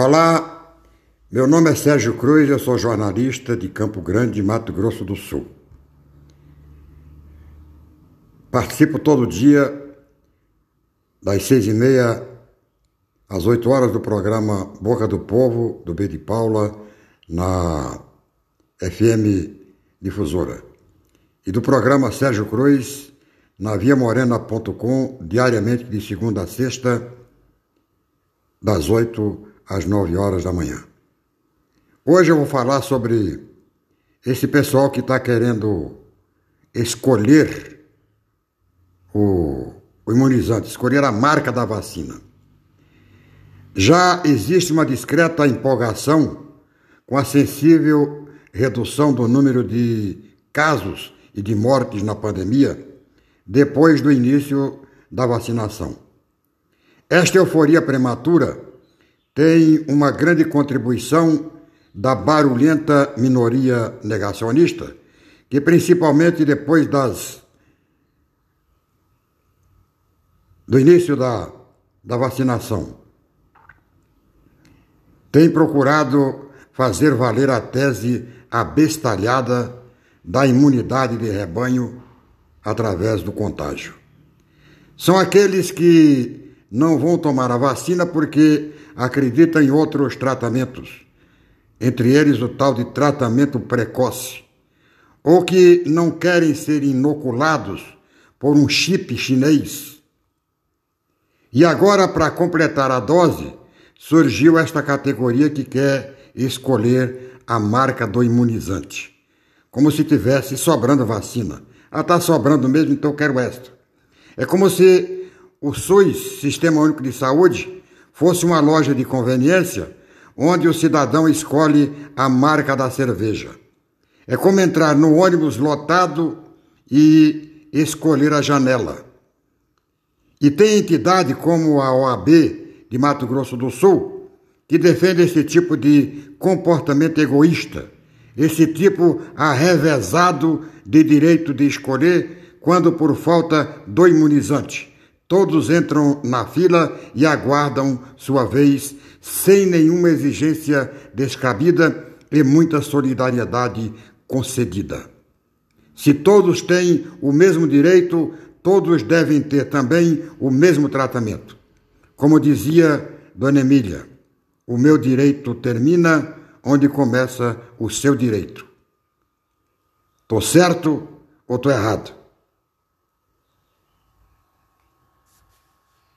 Olá, meu nome é Sérgio Cruz, eu sou jornalista de Campo Grande, Mato Grosso do Sul. Participo todo dia, das seis e meia às oito horas, do programa Boca do Povo, do B de Paula, na FM Difusora. E do programa Sérgio Cruz, na viamorena.com, diariamente de segunda a sexta, das oito às nove horas da manhã. Hoje eu vou falar sobre esse pessoal que está querendo escolher o, o imunizante, escolher a marca da vacina. Já existe uma discreta empolgação com a sensível redução do número de casos e de mortes na pandemia depois do início da vacinação. Esta euforia prematura tem uma grande contribuição da barulhenta minoria negacionista, que principalmente depois das do início da, da vacinação tem procurado fazer valer a tese abestalhada da imunidade de rebanho através do contágio. São aqueles que não vão tomar a vacina porque acreditam em outros tratamentos, entre eles o tal de tratamento precoce, ou que não querem ser inoculados por um chip chinês. E agora, para completar a dose, surgiu esta categoria que quer escolher a marca do imunizante, como se tivesse sobrando vacina. Ah, está sobrando mesmo, então eu quero esta. É como se o SUS, Sistema Único de Saúde, fosse uma loja de conveniência onde o cidadão escolhe a marca da cerveja. É como entrar no ônibus lotado e escolher a janela. E tem entidade como a OAB de Mato Grosso do Sul que defende esse tipo de comportamento egoísta, esse tipo arrevezado de direito de escolher quando por falta do imunizante Todos entram na fila e aguardam sua vez, sem nenhuma exigência descabida e muita solidariedade concedida. Se todos têm o mesmo direito, todos devem ter também o mesmo tratamento. Como dizia Dona Emília, o meu direito termina onde começa o seu direito. Tô certo ou tô errado?